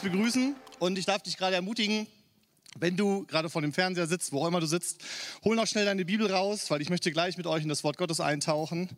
Begrüßen und ich darf dich gerade ermutigen, wenn du gerade vor dem Fernseher sitzt, wo auch immer du sitzt, hol noch schnell deine Bibel raus, weil ich möchte gleich mit euch in das Wort Gottes eintauchen,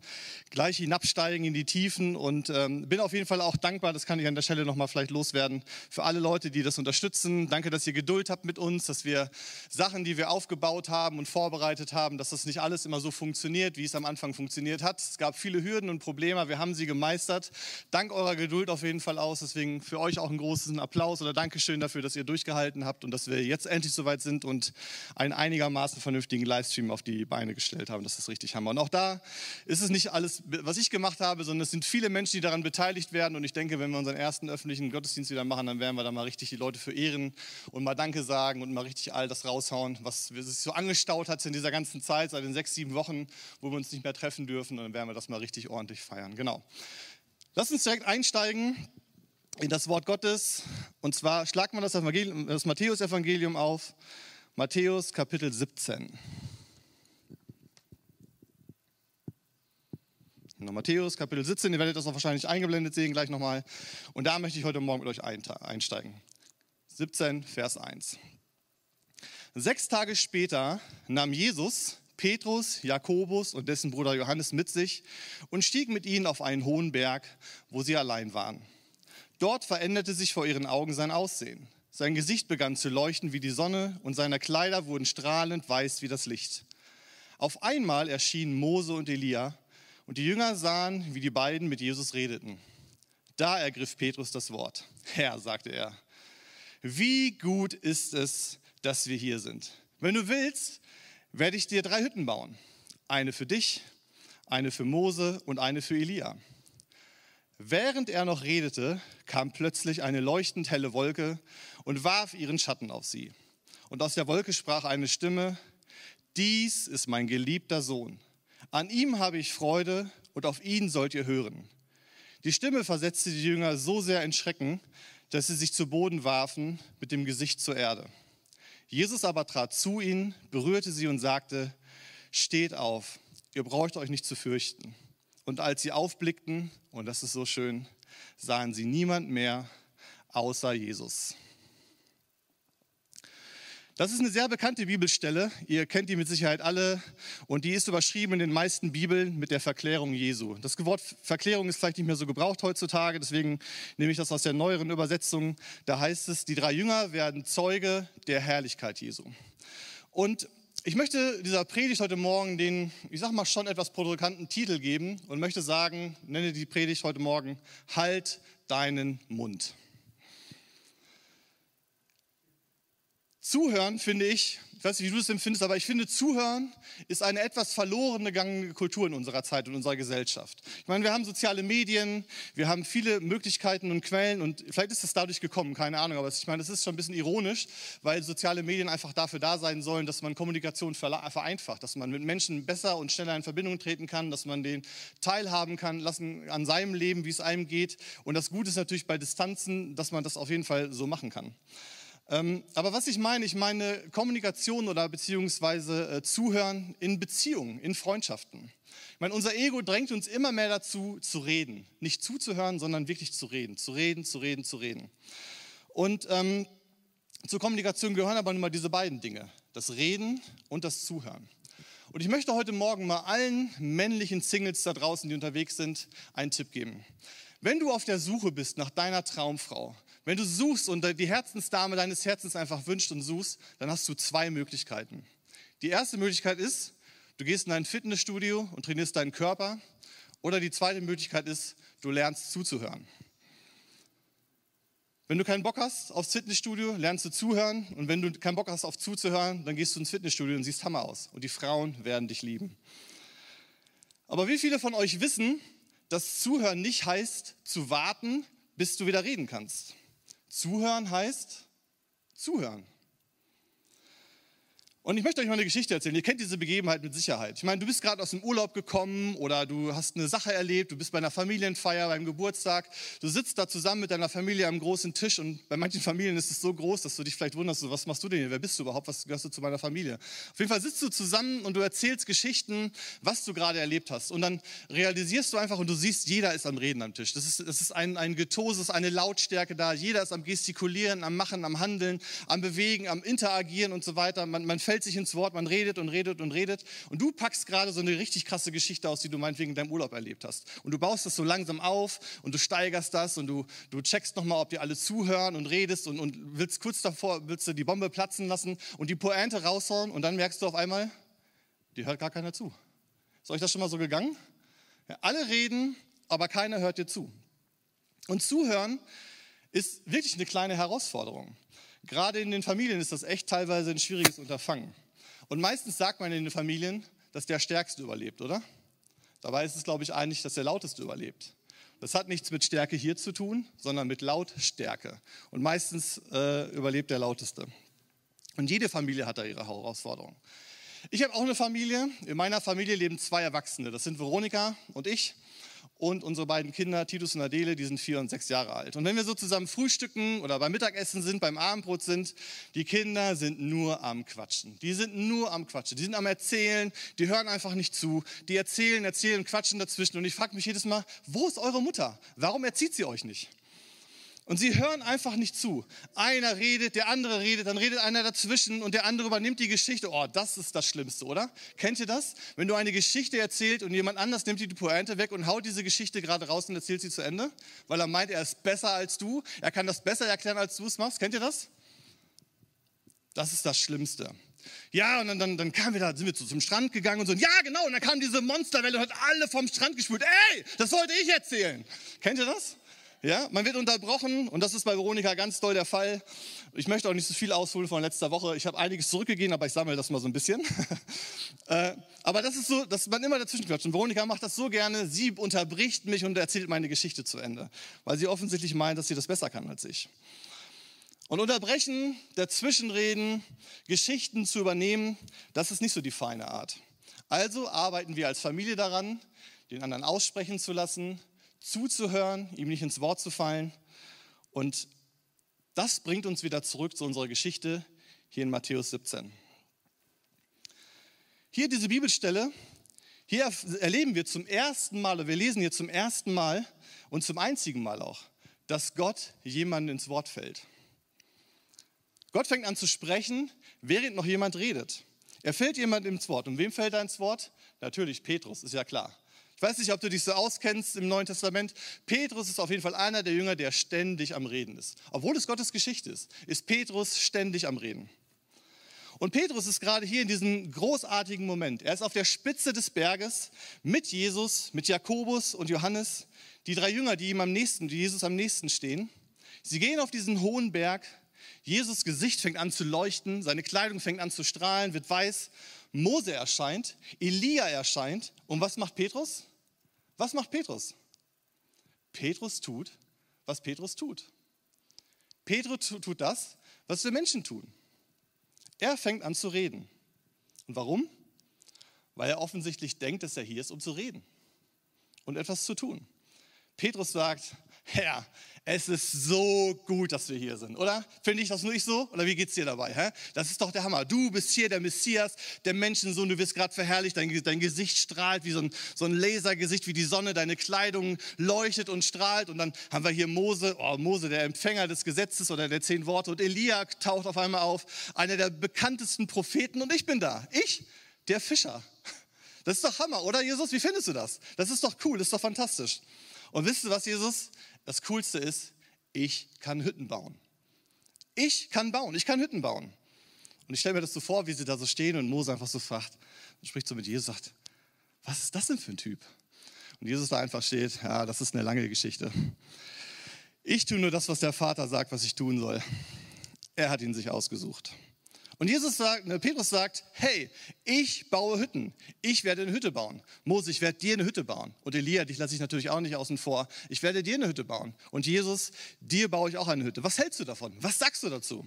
gleich hinabsteigen in die Tiefen und ähm, bin auf jeden Fall auch dankbar, das kann ich an der Stelle nochmal vielleicht loswerden, für alle Leute, die das unterstützen. Danke, dass ihr Geduld habt mit uns, dass wir Sachen, die wir aufgebaut haben und vorbereitet haben, dass das nicht alles immer so funktioniert, wie es am Anfang funktioniert hat. Es gab viele Hürden und Probleme, wir haben sie gemeistert. Dank eurer Geduld auf jeden Fall aus, deswegen für euch auch einen großen Applaus oder Dankeschön dafür, dass ihr durchgehalten habt und dass wir jetzt endlich soweit sind und einen einigermaßen vernünftigen Livestream auf die Beine gestellt haben. Das ist richtig Hammer. Und auch da ist es nicht alles, was ich gemacht habe, sondern es sind viele Menschen, die daran beteiligt werden. Und ich denke, wenn wir unseren ersten öffentlichen Gottesdienst wieder machen, dann werden wir da mal richtig die Leute verehren und mal Danke sagen und mal richtig all das raushauen, was sich so angestaut hat in dieser ganzen Zeit, seit den sechs, sieben Wochen, wo wir uns nicht mehr treffen dürfen. Und dann werden wir das mal richtig ordentlich feiern. Genau. Lass uns direkt einsteigen in das Wort Gottes. Und zwar schlagt man das, das Matthäus-Evangelium auf, Matthäus Kapitel 17. Genau, Matthäus Kapitel 17, ihr werdet das auch wahrscheinlich eingeblendet sehen, gleich nochmal. Und da möchte ich heute Morgen mit euch einsteigen. 17, Vers 1. Sechs Tage später nahm Jesus Petrus, Jakobus und dessen Bruder Johannes mit sich und stieg mit ihnen auf einen hohen Berg, wo sie allein waren. Dort veränderte sich vor ihren Augen sein Aussehen. Sein Gesicht begann zu leuchten wie die Sonne und seine Kleider wurden strahlend weiß wie das Licht. Auf einmal erschienen Mose und Elia und die Jünger sahen, wie die beiden mit Jesus redeten. Da ergriff Petrus das Wort. Herr, sagte er, wie gut ist es, dass wir hier sind. Wenn du willst, werde ich dir drei Hütten bauen. Eine für dich, eine für Mose und eine für Elia. Während er noch redete, kam plötzlich eine leuchtend helle Wolke und warf ihren Schatten auf sie. Und aus der Wolke sprach eine Stimme, dies ist mein geliebter Sohn. An ihm habe ich Freude und auf ihn sollt ihr hören. Die Stimme versetzte die Jünger so sehr in Schrecken, dass sie sich zu Boden warfen mit dem Gesicht zur Erde. Jesus aber trat zu ihnen, berührte sie und sagte, steht auf, ihr braucht euch nicht zu fürchten. Und als sie aufblickten, und das ist so schön, sahen sie niemand mehr außer Jesus. Das ist eine sehr bekannte Bibelstelle. Ihr kennt die mit Sicherheit alle. Und die ist überschrieben in den meisten Bibeln mit der Verklärung Jesu. Das Wort Verklärung ist vielleicht nicht mehr so gebraucht heutzutage. Deswegen nehme ich das aus der neueren Übersetzung. Da heißt es, die drei Jünger werden Zeuge der Herrlichkeit Jesu. Und ich möchte dieser Predigt heute Morgen den, ich sag mal, schon etwas provokanten Titel geben und möchte sagen, nenne die Predigt heute Morgen, halt deinen Mund. Zuhören, finde ich, ich weiß nicht, wie du das empfindest, aber ich finde, Zuhören ist eine etwas verlorene gegangene Kultur in unserer Zeit und unserer Gesellschaft. Ich meine, wir haben soziale Medien, wir haben viele Möglichkeiten und Quellen und vielleicht ist das dadurch gekommen, keine Ahnung, aber ich meine, das ist schon ein bisschen ironisch, weil soziale Medien einfach dafür da sein sollen, dass man Kommunikation vereinfacht, dass man mit Menschen besser und schneller in Verbindung treten kann, dass man den teilhaben kann lassen an seinem Leben, wie es einem geht. Und das Gute ist natürlich bei Distanzen, dass man das auf jeden Fall so machen kann. Ähm, aber was ich meine, ich meine Kommunikation oder beziehungsweise äh, Zuhören in Beziehungen, in Freundschaften. Ich meine, unser Ego drängt uns immer mehr dazu, zu reden. Nicht zuzuhören, sondern wirklich zu reden. Zu reden, zu reden, zu reden. Und ähm, zur Kommunikation gehören aber nun mal diese beiden Dinge. Das Reden und das Zuhören. Und ich möchte heute Morgen mal allen männlichen Singles da draußen, die unterwegs sind, einen Tipp geben. Wenn du auf der Suche bist nach deiner Traumfrau, wenn du suchst und die Herzensdame deines Herzens einfach wünscht und suchst, dann hast du zwei Möglichkeiten. Die erste Möglichkeit ist, du gehst in ein Fitnessstudio und trainierst deinen Körper. Oder die zweite Möglichkeit ist, du lernst zuzuhören. Wenn du keinen Bock hast aufs Fitnessstudio, lernst du zuhören. Und wenn du keinen Bock hast auf zuzuhören, dann gehst du ins Fitnessstudio und siehst Hammer aus. Und die Frauen werden dich lieben. Aber wie viele von euch wissen, dass Zuhören nicht heißt, zu warten, bis du wieder reden kannst? Zuhören heißt zuhören. Und ich möchte euch mal eine Geschichte erzählen. Ihr kennt diese Begebenheit mit Sicherheit. Ich meine, du bist gerade aus dem Urlaub gekommen oder du hast eine Sache erlebt, du bist bei einer Familienfeier, beim Geburtstag. Du sitzt da zusammen mit deiner Familie am großen Tisch und bei manchen Familien ist es so groß, dass du dich vielleicht wunderst, was machst du denn hier? Wer bist du überhaupt? Was gehörst du zu meiner Familie? Auf jeden Fall sitzt du zusammen und du erzählst Geschichten, was du gerade erlebt hast. Und dann realisierst du einfach und du siehst, jeder ist am Reden am Tisch. Das ist, das ist ein, ein Getose, eine Lautstärke da. Jeder ist am Gestikulieren, am Machen, am Handeln, am Bewegen, am Interagieren und so weiter. Man, man fällt sich ins Wort, man redet und redet und redet. Und du packst gerade so eine richtig krasse Geschichte aus, die du meinetwegen in deinem Urlaub erlebt hast. Und du baust das so langsam auf und du steigerst das und du, du checkst nochmal, ob dir alle zuhören und redest und, und willst kurz davor, willst du die Bombe platzen lassen und die Pointe raushauen und dann merkst du auf einmal, dir hört gar keiner zu. Ist euch das schon mal so gegangen? Ja, alle reden, aber keiner hört dir zu. Und zuhören ist wirklich eine kleine Herausforderung. Gerade in den Familien ist das echt teilweise ein schwieriges Unterfangen. Und meistens sagt man in den Familien, dass der Stärkste überlebt, oder? Dabei ist es, glaube ich, eigentlich, dass der Lauteste überlebt. Das hat nichts mit Stärke hier zu tun, sondern mit Lautstärke. Und meistens äh, überlebt der Lauteste. Und jede Familie hat da ihre Herausforderungen. Ich habe auch eine Familie. In meiner Familie leben zwei Erwachsene. Das sind Veronika und ich und unsere beiden Kinder, Titus und Adele, die sind vier und sechs Jahre alt. Und wenn wir so zusammen frühstücken oder beim Mittagessen sind, beim Abendbrot sind, die Kinder sind nur am Quatschen. Die sind nur am Quatschen. Die sind am Erzählen, die hören einfach nicht zu. Die erzählen, erzählen, quatschen dazwischen. Und ich frage mich jedes Mal, wo ist eure Mutter? Warum erzieht sie euch nicht? Und sie hören einfach nicht zu. Einer redet, der andere redet, dann redet einer dazwischen und der andere übernimmt die Geschichte. Oh, das ist das Schlimmste, oder? Kennt ihr das? Wenn du eine Geschichte erzählst und jemand anders nimmt die Pointe weg und haut diese Geschichte gerade raus und erzählt sie zu Ende, weil er meint, er ist besser als du, er kann das besser erklären, als du es machst. Kennt ihr das? Das ist das Schlimmste. Ja, und dann, dann, dann kamen wir da, sind wir zum Strand gegangen und so, ja genau, und dann kam diese Monsterwelle und hat alle vom Strand gespült. Ey, das wollte ich erzählen. Kennt ihr das? Ja, man wird unterbrochen und das ist bei Veronika ganz doll der Fall. Ich möchte auch nicht so viel ausholen von letzter Woche. Ich habe einiges zurückgegeben, aber ich sammle das mal so ein bisschen. Äh, aber das ist so, dass man immer dazwischen quatscht. Und Veronika macht das so gerne. Sie unterbricht mich und erzählt meine Geschichte zu Ende, weil sie offensichtlich meint, dass sie das besser kann als ich. Und unterbrechen, dazwischenreden, Geschichten zu übernehmen, das ist nicht so die feine Art. Also arbeiten wir als Familie daran, den anderen aussprechen zu lassen, zuzuhören, ihm nicht ins Wort zu fallen. Und das bringt uns wieder zurück zu unserer Geschichte hier in Matthäus 17. Hier diese Bibelstelle, hier erleben wir zum ersten Mal, oder wir lesen hier zum ersten Mal und zum einzigen Mal auch, dass Gott jemanden ins Wort fällt. Gott fängt an zu sprechen, während noch jemand redet. Er fällt jemand ins Wort. Und wem fällt er ins Wort? Natürlich Petrus, ist ja klar. Ich weiß nicht, ob du dich so auskennst im Neuen Testament. Petrus ist auf jeden Fall einer der Jünger, der ständig am Reden ist. Obwohl es Gottes Geschichte ist, ist Petrus ständig am Reden. Und Petrus ist gerade hier in diesem großartigen Moment. Er ist auf der Spitze des Berges mit Jesus, mit Jakobus und Johannes, die drei Jünger, die ihm am nächsten, die Jesus am nächsten stehen. Sie gehen auf diesen hohen Berg. Jesus Gesicht fängt an zu leuchten, seine Kleidung fängt an zu strahlen, wird weiß. Mose erscheint, Elia erscheint. Und was macht Petrus? Was macht Petrus? Petrus tut, was Petrus tut. Petrus tut das, was wir Menschen tun. Er fängt an zu reden. Und warum? Weil er offensichtlich denkt, dass er hier ist, um zu reden und etwas zu tun. Petrus sagt, Herr, es ist so gut, dass wir hier sind, oder? Finde ich das nicht so? Oder wie geht es dir dabei? Hä? Das ist doch der Hammer. Du bist hier der Messias, der Menschensohn, du wirst gerade verherrlicht, dein, dein, Gesicht strahlt wie so ein, so ein Lasergesicht, wie die Sonne, deine Kleidung leuchtet und strahlt. Und dann haben wir hier Mose, oh, Mose, der Empfänger des Gesetzes oder der zehn Worte. Und Elia taucht auf einmal auf, einer der bekanntesten Propheten. Und ich bin da. Ich, der Fischer. Das ist doch Hammer, oder Jesus? Wie findest du das? Das ist doch cool, das ist doch fantastisch. Und wisst ihr was, Jesus? Das Coolste ist, ich kann Hütten bauen. Ich kann bauen, ich kann Hütten bauen. Und ich stelle mir das so vor, wie sie da so stehen und Mose einfach so fragt und spricht so mit Jesus, sagt, was ist das denn für ein Typ? Und Jesus da einfach steht, ja, das ist eine lange Geschichte. Ich tue nur das, was der Vater sagt, was ich tun soll. Er hat ihn sich ausgesucht. Und Jesus sagt, ne, Petrus sagt, hey, ich baue Hütten. Ich werde eine Hütte bauen. Mose, ich werde dir eine Hütte bauen. Und Elia, dich lasse ich natürlich auch nicht außen vor. Ich werde dir eine Hütte bauen. Und Jesus, dir baue ich auch eine Hütte. Was hältst du davon? Was sagst du dazu?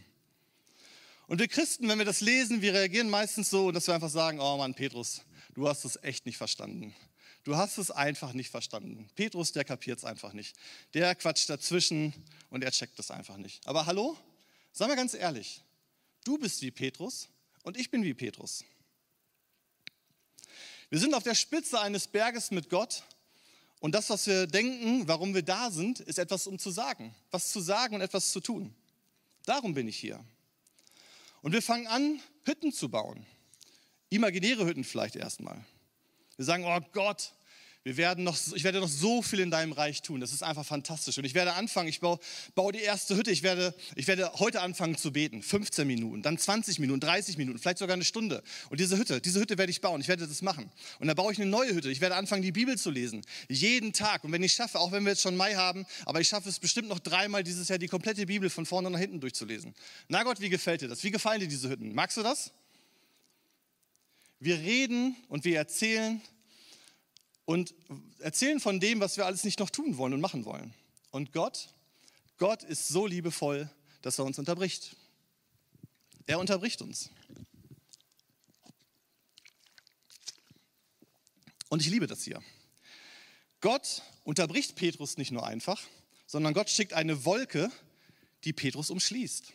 Und wir Christen, wenn wir das lesen, wir reagieren meistens so, dass wir einfach sagen, oh Mann, Petrus, du hast es echt nicht verstanden. Du hast es einfach nicht verstanden. Petrus, der kapiert es einfach nicht. Der quatscht dazwischen und er checkt es einfach nicht. Aber hallo? Sagen wir ganz ehrlich, du bist wie Petrus und ich bin wie Petrus. Wir sind auf der Spitze eines Berges mit Gott und das, was wir denken, warum wir da sind, ist etwas, um zu sagen. Was zu sagen und etwas zu tun. Darum bin ich hier. Und wir fangen an, Hütten zu bauen. Imaginäre Hütten vielleicht erstmal. Wir sagen, oh Gott, wir werden noch, ich werde noch so viel in deinem Reich tun. Das ist einfach fantastisch. Und ich werde anfangen, ich baue, baue die erste Hütte. Ich werde, ich werde heute anfangen zu beten. 15 Minuten, dann 20 Minuten, 30 Minuten, vielleicht sogar eine Stunde. Und diese Hütte, diese Hütte werde ich bauen. Ich werde das machen. Und dann baue ich eine neue Hütte. Ich werde anfangen, die Bibel zu lesen. Jeden Tag. Und wenn ich schaffe, auch wenn wir jetzt schon Mai haben, aber ich schaffe es bestimmt noch dreimal dieses Jahr, die komplette Bibel von vorne nach hinten durchzulesen. Na Gott, wie gefällt dir das? Wie gefallen dir diese Hütten? Magst du das? Wir reden und wir erzählen und erzählen von dem, was wir alles nicht noch tun wollen und machen wollen. Und Gott, Gott ist so liebevoll, dass er uns unterbricht. Er unterbricht uns. Und ich liebe das hier. Gott unterbricht Petrus nicht nur einfach, sondern Gott schickt eine Wolke, die Petrus umschließt.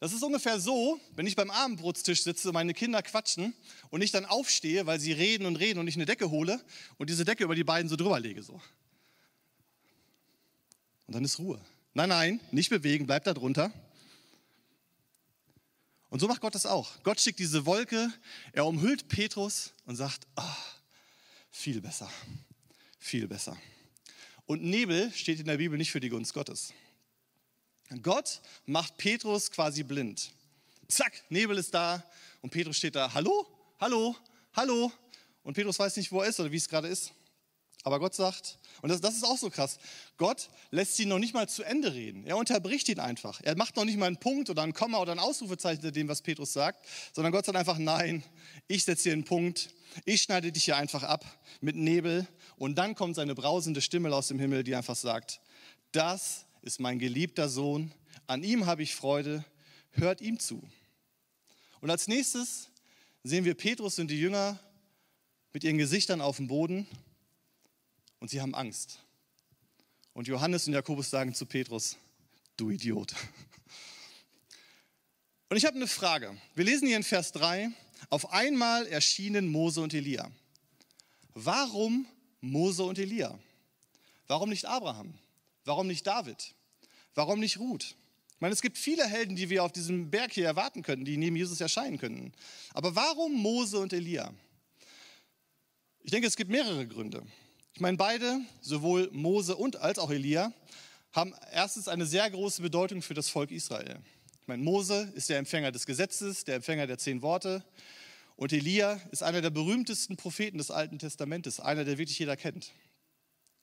Das ist ungefähr so, wenn ich beim Abendbrotstisch sitze, meine Kinder quatschen und ich dann aufstehe, weil sie reden und reden und ich eine Decke hole und diese Decke über die beiden so drüber lege. So. Und dann ist Ruhe. Nein, nein, nicht bewegen, bleib da drunter. Und so macht Gott das auch. Gott schickt diese Wolke, er umhüllt Petrus und sagt, oh, viel besser, viel besser. Und Nebel steht in der Bibel nicht für die Gunst Gottes. Gott macht Petrus quasi blind. Zack, Nebel ist da und Petrus steht da, hallo, hallo, hallo. Und Petrus weiß nicht, wo er ist oder wie es gerade ist. Aber Gott sagt, und das, das, ist auch so krass, Gott lässt ihn noch nicht mal zu Ende reden. Er unterbricht ihn einfach. Er macht noch nicht mal einen Punkt oder ein Komma oder ein Ausrufezeichen zu dem, was Petrus sagt, sondern Gott sagt einfach, nein, ich setze hier einen Punkt, ich schneide dich hier einfach ab mit Nebel. Und dann kommt seine brausende Stimme aus dem Himmel, die einfach sagt, das ist mein geliebter Sohn, an ihm habe ich Freude, hört ihm zu. Und als nächstes sehen wir Petrus und die Jünger mit ihren Gesichtern auf dem Boden und sie haben Angst. Und Johannes und Jakobus sagen zu Petrus, du Idiot. Und ich habe eine Frage. Wir lesen hier in Vers 3, auf einmal erschienen Mose und Elia. Warum Mose und Elia? Warum nicht Abraham? Warum nicht David? Warum nicht Ruth? Ich meine, es gibt viele Helden, die wir auf diesem Berg hier erwarten könnten, die neben Jesus erscheinen könnten. Aber warum Mose und Elia? Ich denke, es gibt mehrere Gründe. Ich meine, beide, sowohl Mose und als auch Elia, haben erstens eine sehr große Bedeutung für das Volk Israel. Ich meine, Mose ist der Empfänger des Gesetzes, der Empfänger der zehn Worte. Und Elia ist einer der berühmtesten Propheten des Alten Testamentes, einer, der wirklich jeder kennt.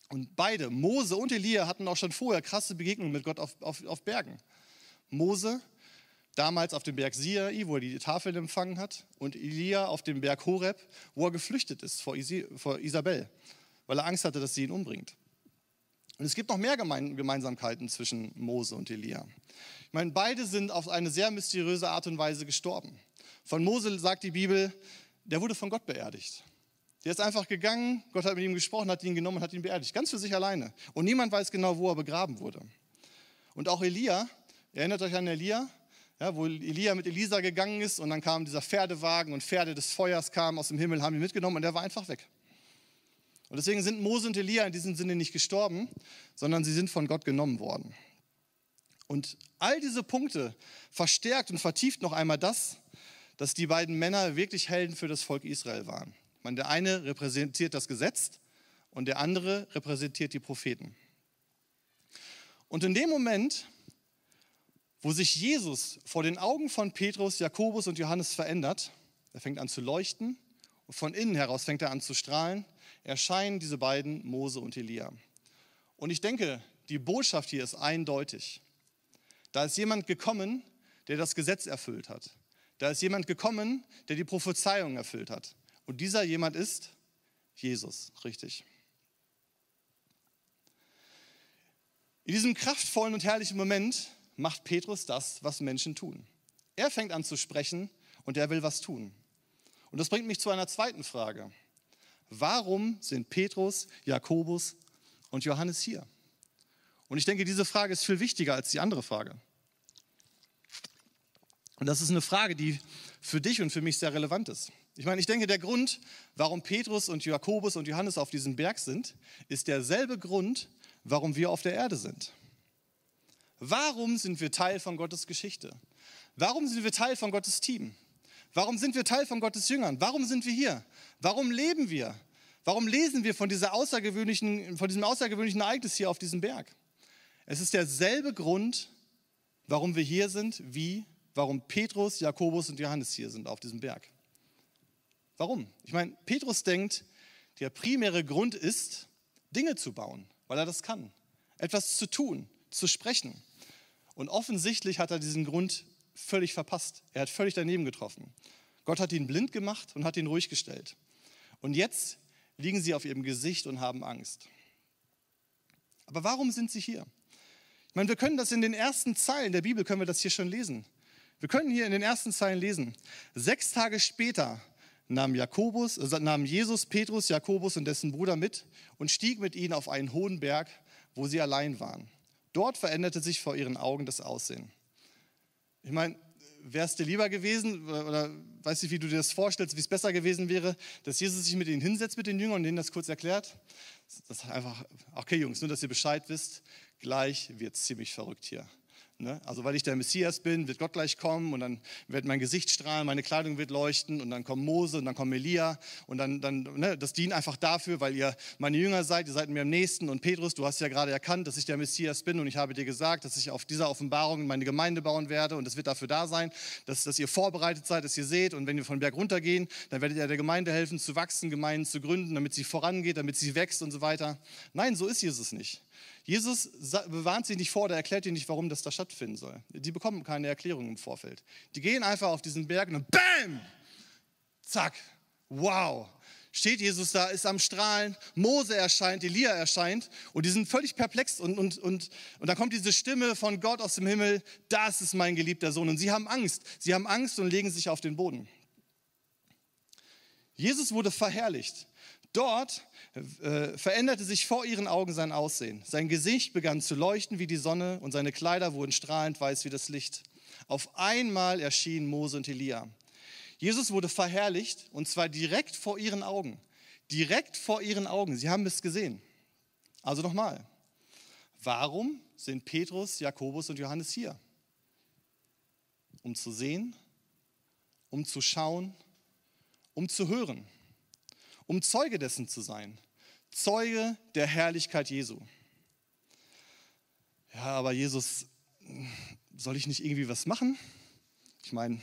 Und beide, Mose und Elia, hatten auch schon vorher krasse Begegnungen mit Gott auf, auf, auf Bergen. Mose damals auf dem Berg Sinai, wo er die Tafel empfangen hat, und Elia auf dem Berg Horeb, wo er geflüchtet ist vor, Isi, vor Isabel, weil er Angst hatte, dass sie ihn umbringt. Und es gibt noch mehr Gemeinsamkeiten zwischen Mose und Elia. Ich meine, beide sind auf eine sehr mysteriöse Art und Weise gestorben. Von Mose sagt die Bibel, der wurde von Gott beerdigt. Der ist einfach gegangen, Gott hat mit ihm gesprochen, hat ihn genommen und hat ihn beerdigt. Ganz für sich alleine. Und niemand weiß genau, wo er begraben wurde. Und auch Elia, erinnert euch an Elia, ja, wo Elia mit Elisa gegangen ist und dann kam dieser Pferdewagen und Pferde des Feuers kamen aus dem Himmel, haben ihn mitgenommen und er war einfach weg. Und deswegen sind Mose und Elia in diesem Sinne nicht gestorben, sondern sie sind von Gott genommen worden. Und all diese Punkte verstärkt und vertieft noch einmal das, dass die beiden Männer wirklich Helden für das Volk Israel waren. Man, der eine repräsentiert das Gesetz und der andere repräsentiert die Propheten. Und in dem Moment, wo sich Jesus vor den Augen von Petrus, Jakobus und Johannes verändert, er fängt an zu leuchten und von innen heraus fängt er an zu strahlen, erscheinen diese beiden, Mose und Elia. Und ich denke, die Botschaft hier ist eindeutig. Da ist jemand gekommen, der das Gesetz erfüllt hat, Da ist jemand gekommen, der die Prophezeiung erfüllt hat. Und dieser jemand ist Jesus, richtig. In diesem kraftvollen und herrlichen Moment macht Petrus das, was Menschen tun. Er fängt an zu sprechen und er will was tun. Und das bringt mich zu einer zweiten Frage. Warum sind Petrus, Jakobus und Johannes hier? Und ich denke, diese Frage ist viel wichtiger als die andere Frage. Und das ist eine Frage, die für dich und für mich sehr relevant ist. Ich meine, ich denke, der Grund, warum Petrus und Jakobus und Johannes auf diesem Berg sind, ist derselbe Grund, warum wir auf der Erde sind. Warum sind wir Teil von Gottes Geschichte? Warum sind wir Teil von Gottes Team? Warum sind wir Teil von Gottes Jüngern? Warum sind wir hier? Warum leben wir? Warum lesen wir von, dieser außergewöhnlichen, von diesem außergewöhnlichen Ereignis hier auf diesem Berg? Es ist derselbe Grund, warum wir hier sind, wie warum Petrus, Jakobus und Johannes hier sind auf diesem Berg. Warum? Ich meine, Petrus denkt, der primäre Grund ist, Dinge zu bauen, weil er das kann. Etwas zu tun, zu sprechen. Und offensichtlich hat er diesen Grund völlig verpasst. Er hat völlig daneben getroffen. Gott hat ihn blind gemacht und hat ihn ruhig gestellt. Und jetzt liegen sie auf ihrem Gesicht und haben Angst. Aber warum sind sie hier? Ich meine, wir können das in den ersten Zeilen der Bibel, können wir das hier schon lesen. Wir können hier in den ersten Zeilen lesen. Sechs Tage später nahm, Jakobus, äh, nahm Jesus Petrus, Jakobus und dessen Bruder mit und stieg mit ihnen auf einen hohen Berg, wo sie allein waren. Dort veränderte sich vor ihren Augen das Aussehen. Ich meine, wäre es dir lieber gewesen, oder weißt du, wie du dir das vorstellst, wie es besser gewesen wäre, dass Jesus sich mit ihnen hinsetzt, mit den Jüngern und denen das kurz erklärt? Das ist einfach, okay Jungs, nur dass ihr Bescheid wisst, gleich wird es ziemlich verrückt hier. Ne? Also weil ich der Messias bin, wird Gott gleich kommen und dann wird mein Gesicht strahlen, meine Kleidung wird leuchten und dann kommt Mose und dann kommt Elia und dann, dann ne, das dient einfach dafür, weil ihr meine Jünger seid, ihr seid mir am nächsten und Petrus, du hast ja gerade erkannt, dass ich der Messias bin und ich habe dir gesagt, dass ich auf dieser Offenbarung meine Gemeinde bauen werde und das wird dafür da sein, dass, dass ihr vorbereitet seid, dass ihr seht und wenn wir von Berg runtergehen, dann werdet ihr der Gemeinde helfen zu wachsen, Gemeinden zu gründen, damit sie vorangeht, damit sie wächst und so weiter. Nein, so ist Jesus nicht. Jesus bewarnt sie nicht vor oder erklärt ihnen nicht, warum das da stattfinden soll. Die bekommen keine Erklärung im Vorfeld. Die gehen einfach auf diesen Berg und BAM! Zack! Wow! Steht Jesus da, ist am Strahlen, Mose erscheint, Elia erscheint und die sind völlig perplex und, und, und, und da kommt diese Stimme von Gott aus dem Himmel, das ist mein geliebter Sohn. Und sie haben Angst, sie haben Angst und legen sich auf den Boden. Jesus wurde verherrlicht. Dort äh, veränderte sich vor ihren Augen sein Aussehen. Sein Gesicht begann zu leuchten wie die Sonne und seine Kleider wurden strahlend weiß wie das Licht. Auf einmal erschienen Mose und Elia. Jesus wurde verherrlicht und zwar direkt vor ihren Augen. Direkt vor ihren Augen. Sie haben es gesehen. Also nochmal. Warum sind Petrus, Jakobus und Johannes hier? Um zu sehen, um zu schauen, um zu hören um Zeuge dessen zu sein. Zeuge der Herrlichkeit Jesu. Ja, aber Jesus, soll ich nicht irgendwie was machen? Ich meine,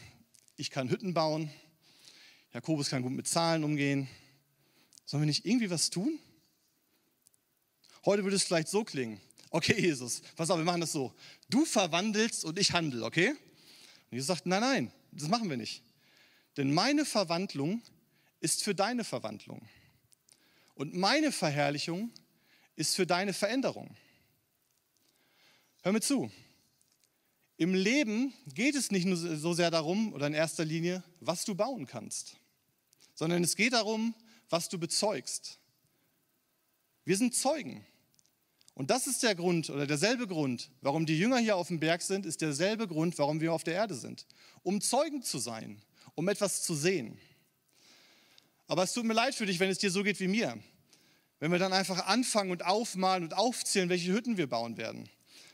ich kann Hütten bauen, Jakobus kann gut mit Zahlen umgehen. Sollen wir nicht irgendwie was tun? Heute würde es vielleicht so klingen. Okay, Jesus, pass auf, wir machen das so. Du verwandelst und ich handle, okay? Und Jesus sagt, nein, nein, das machen wir nicht. Denn meine Verwandlung ist für deine Verwandlung. Und meine Verherrlichung ist für deine Veränderung. Hör mir zu. Im Leben geht es nicht nur so sehr darum, oder in erster Linie, was du bauen kannst, sondern es geht darum, was du bezeugst. Wir sind Zeugen. Und das ist der Grund oder derselbe Grund, warum die Jünger hier auf dem Berg sind, ist derselbe Grund, warum wir auf der Erde sind. Um Zeugen zu sein, um etwas zu sehen. Aber es tut mir leid für dich, wenn es dir so geht wie mir. Wenn wir dann einfach anfangen und aufmalen und aufzählen, welche Hütten wir bauen werden.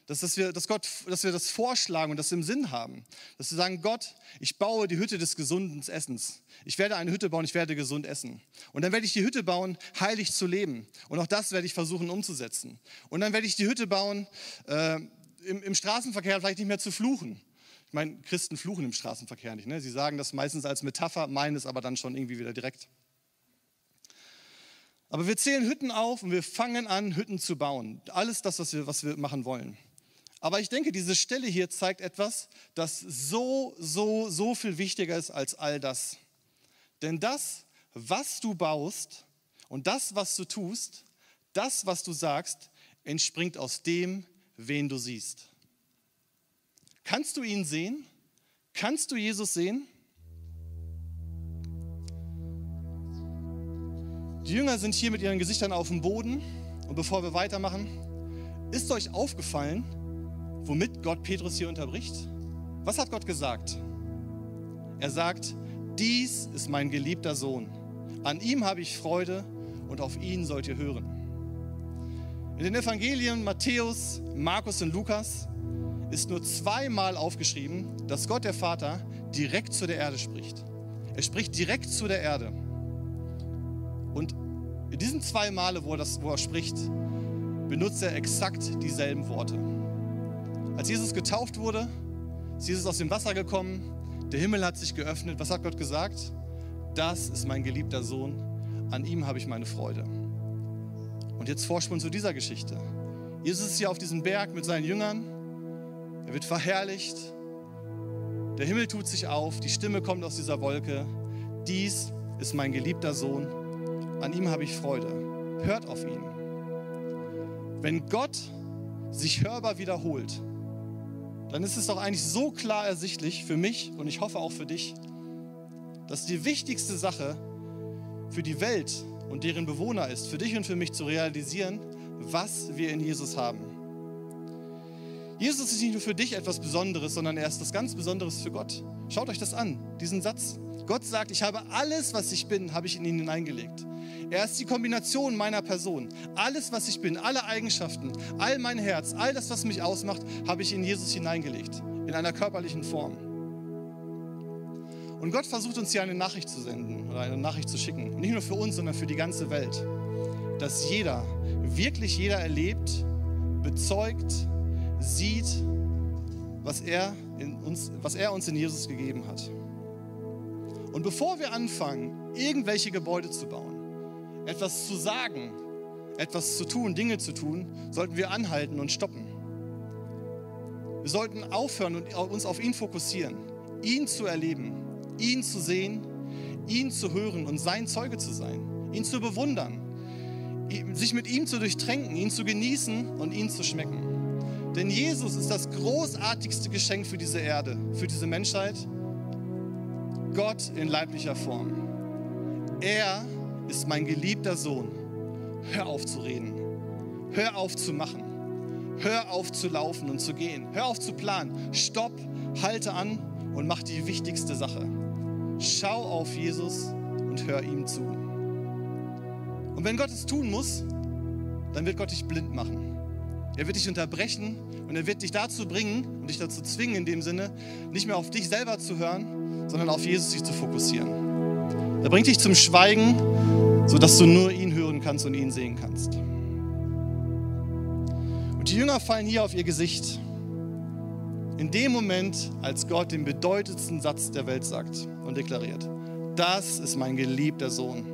Dass, dass, wir, dass, Gott, dass wir das vorschlagen und das im Sinn haben. Dass wir sagen, Gott, ich baue die Hütte des gesunden Essens. Ich werde eine Hütte bauen, ich werde gesund essen. Und dann werde ich die Hütte bauen, heilig zu leben. Und auch das werde ich versuchen umzusetzen. Und dann werde ich die Hütte bauen, äh, im, im Straßenverkehr vielleicht nicht mehr zu fluchen. Ich meine, Christen fluchen im Straßenverkehr nicht. Ne? Sie sagen das meistens als Metapher, meinen es aber dann schon irgendwie wieder direkt. Aber wir zählen Hütten auf und wir fangen an, Hütten zu bauen. Alles das, was wir, was wir machen wollen. Aber ich denke, diese Stelle hier zeigt etwas, das so, so, so viel wichtiger ist als all das. Denn das, was du baust und das, was du tust, das, was du sagst, entspringt aus dem, wen du siehst. Kannst du ihn sehen? Kannst du Jesus sehen? Die Jünger sind hier mit ihren Gesichtern auf dem Boden. Und bevor wir weitermachen, ist euch aufgefallen, womit Gott Petrus hier unterbricht? Was hat Gott gesagt? Er sagt, dies ist mein geliebter Sohn. An ihm habe ich Freude und auf ihn sollt ihr hören. In den Evangelien Matthäus, Markus und Lukas ist nur zweimal aufgeschrieben, dass Gott der Vater direkt zu der Erde spricht. Er spricht direkt zu der Erde. Und in diesen zwei Male, wo er, das, wo er spricht, benutzt er exakt dieselben Worte. Als Jesus getauft wurde, ist Jesus aus dem Wasser gekommen, der Himmel hat sich geöffnet. Was hat Gott gesagt? Das ist mein geliebter Sohn, an ihm habe ich meine Freude. Und jetzt Vorsprung zu dieser Geschichte. Jesus ist hier auf diesem Berg mit seinen Jüngern, er wird verherrlicht, der Himmel tut sich auf, die Stimme kommt aus dieser Wolke. Dies ist mein geliebter Sohn, an ihm habe ich Freude. Hört auf ihn. Wenn Gott sich hörbar wiederholt, dann ist es doch eigentlich so klar ersichtlich für mich und ich hoffe auch für dich, dass die wichtigste Sache für die Welt und deren Bewohner ist, für dich und für mich zu realisieren, was wir in Jesus haben. Jesus ist nicht nur für dich etwas Besonderes, sondern er ist das ganz Besonderes für Gott. Schaut euch das an, diesen Satz. Gott sagt, ich habe alles, was ich bin, habe ich in ihn hineingelegt. Er ist die Kombination meiner Person. Alles, was ich bin, alle Eigenschaften, all mein Herz, all das, was mich ausmacht, habe ich in Jesus hineingelegt, in einer körperlichen Form. Und Gott versucht uns hier eine Nachricht zu senden oder eine Nachricht zu schicken. nicht nur für uns, sondern für die ganze Welt. Dass jeder, wirklich jeder erlebt, bezeugt, sieht, was er, in uns, was er uns in Jesus gegeben hat. Und bevor wir anfangen, irgendwelche Gebäude zu bauen, etwas zu sagen, etwas zu tun, Dinge zu tun, sollten wir anhalten und stoppen. Wir sollten aufhören und uns auf ihn fokussieren, ihn zu erleben, ihn zu sehen, ihn zu hören und sein Zeuge zu sein, ihn zu bewundern, sich mit ihm zu durchtränken, ihn zu genießen und ihn zu schmecken. Denn Jesus ist das großartigste Geschenk für diese Erde, für diese Menschheit. Gott in leiblicher Form. Er ist mein geliebter Sohn. Hör auf zu reden. Hör auf zu machen. Hör auf zu laufen und zu gehen. Hör auf zu planen. Stopp, halte an und mach die wichtigste Sache. Schau auf Jesus und hör ihm zu. Und wenn Gott es tun muss, dann wird Gott dich blind machen. Er wird dich unterbrechen und er wird dich dazu bringen und dich dazu zwingen, in dem Sinne, nicht mehr auf dich selber zu hören, sondern auf Jesus sich zu fokussieren. Er bringt dich zum Schweigen, sodass du nur ihn hören kannst und ihn sehen kannst. Und die Jünger fallen hier auf ihr Gesicht. In dem Moment, als Gott den bedeutendsten Satz der Welt sagt und deklariert, das ist mein geliebter Sohn.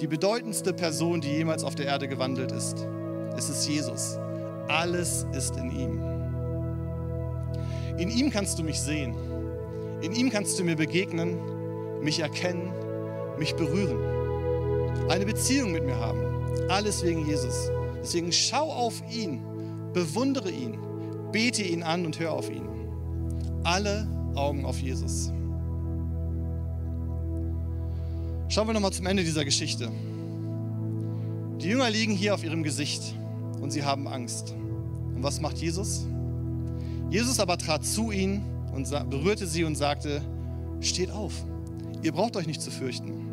Die bedeutendste Person, die jemals auf der Erde gewandelt ist. Es ist Jesus. Alles ist in ihm. In ihm kannst du mich sehen. In ihm kannst du mir begegnen, mich erkennen mich berühren, eine Beziehung mit mir haben. Alles wegen Jesus. Deswegen schau auf ihn, bewundere ihn, bete ihn an und hör auf ihn. Alle Augen auf Jesus. Schauen wir nochmal zum Ende dieser Geschichte. Die Jünger liegen hier auf ihrem Gesicht und sie haben Angst. Und was macht Jesus? Jesus aber trat zu ihnen und berührte sie und sagte, steht auf, ihr braucht euch nicht zu fürchten.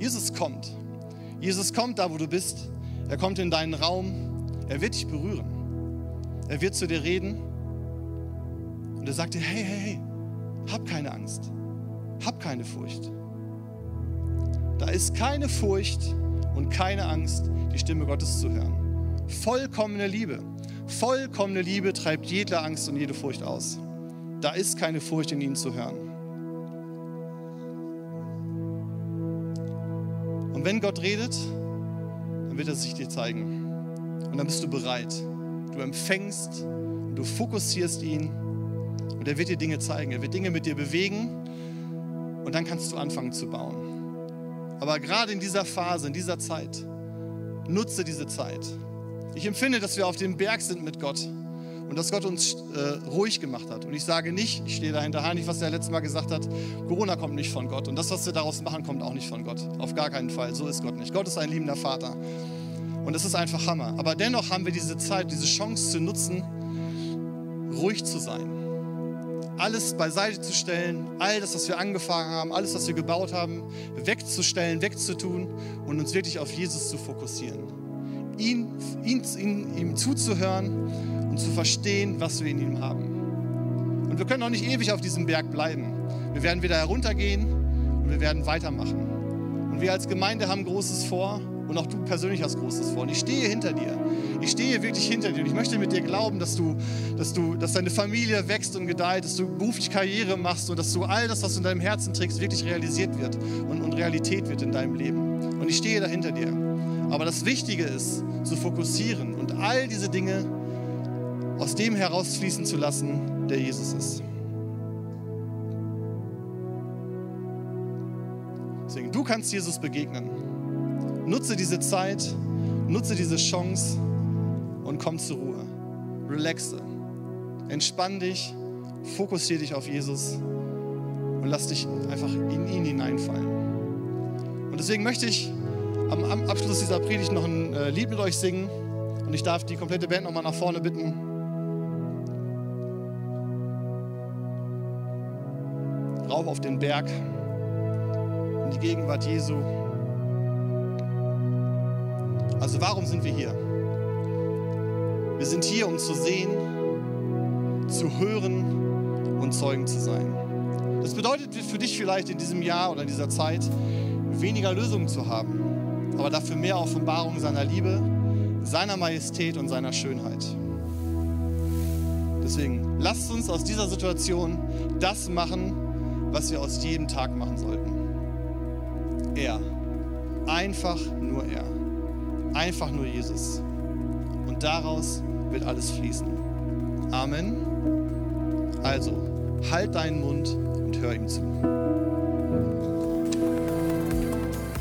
Jesus kommt. Jesus kommt da, wo du bist. Er kommt in deinen Raum. Er wird dich berühren. Er wird zu dir reden. Und er sagt dir, hey, hey, hey, hab keine Angst. Hab keine Furcht. Da ist keine Furcht und keine Angst, die Stimme Gottes zu hören. Vollkommene Liebe. Vollkommene Liebe treibt jede Angst und jede Furcht aus. Da ist keine Furcht in ihm zu hören. Und wenn Gott redet, dann wird er sich dir zeigen. Und dann bist du bereit. Du empfängst und Du fokussierst ihn und er wird dir Dinge zeigen. Er wird Dinge mit dir bewegen und dann kannst du anfangen zu bauen. Aber gerade in dieser Phase, in dieser Zeit, nutze diese Zeit. Ich empfinde, dass wir auf dem Berg sind mit Gott und dass Gott uns äh, ruhig gemacht hat. Und ich sage nicht, ich stehe dahinter Heinrich, was er letztes Mal gesagt hat, Corona kommt nicht von Gott und das, was wir daraus machen, kommt auch nicht von Gott. Auf gar keinen Fall. So ist Gott nicht. Gott ist ein liebender Vater. Und das ist einfach Hammer. Aber dennoch haben wir diese Zeit, diese Chance zu nutzen, ruhig zu sein. Alles beiseite zu stellen, all das, was wir angefangen haben, alles, was wir gebaut haben, wegzustellen, wegzutun und uns wirklich auf Jesus zu fokussieren. Ihn, ihn, ihn, ihm zuzuhören und zu verstehen, was wir in ihm haben. Und wir können auch nicht ewig auf diesem Berg bleiben. Wir werden wieder heruntergehen und wir werden weitermachen. Und wir als Gemeinde haben Großes vor und auch du persönlich hast Großes vor. Und ich stehe hinter dir. Ich stehe wirklich hinter dir. Und ich möchte mit dir glauben, dass du, dass du, dass deine Familie wächst und gedeiht, dass du beruflich Karriere machst und dass du all das, was du in deinem Herzen trägst, wirklich realisiert wird und, und Realität wird in deinem Leben. Und ich stehe da hinter dir. Aber das Wichtige ist, zu fokussieren und all diese Dinge aus dem herausfließen zu lassen, der Jesus ist. Deswegen, du kannst Jesus begegnen. Nutze diese Zeit, nutze diese Chance und komm zur Ruhe. Relaxe. Entspann dich, fokussiere dich auf Jesus und lass dich einfach in ihn hineinfallen. Und deswegen möchte ich am Abschluss dieser Predigt noch ein äh, Lied mit euch singen und ich darf die komplette Band nochmal nach vorne bitten. Rauf auf den Berg in die Gegenwart Jesu. Also warum sind wir hier? Wir sind hier, um zu sehen, zu hören und Zeugen zu sein. Das bedeutet für dich vielleicht in diesem Jahr oder in dieser Zeit weniger Lösungen zu haben, aber dafür mehr Offenbarung seiner Liebe, seiner Majestät und seiner Schönheit. Deswegen lasst uns aus dieser Situation das machen, was wir aus jedem Tag machen sollten. Er. Einfach nur er. Einfach nur Jesus. Und daraus wird alles fließen. Amen. Also, halt deinen Mund und hör ihm zu.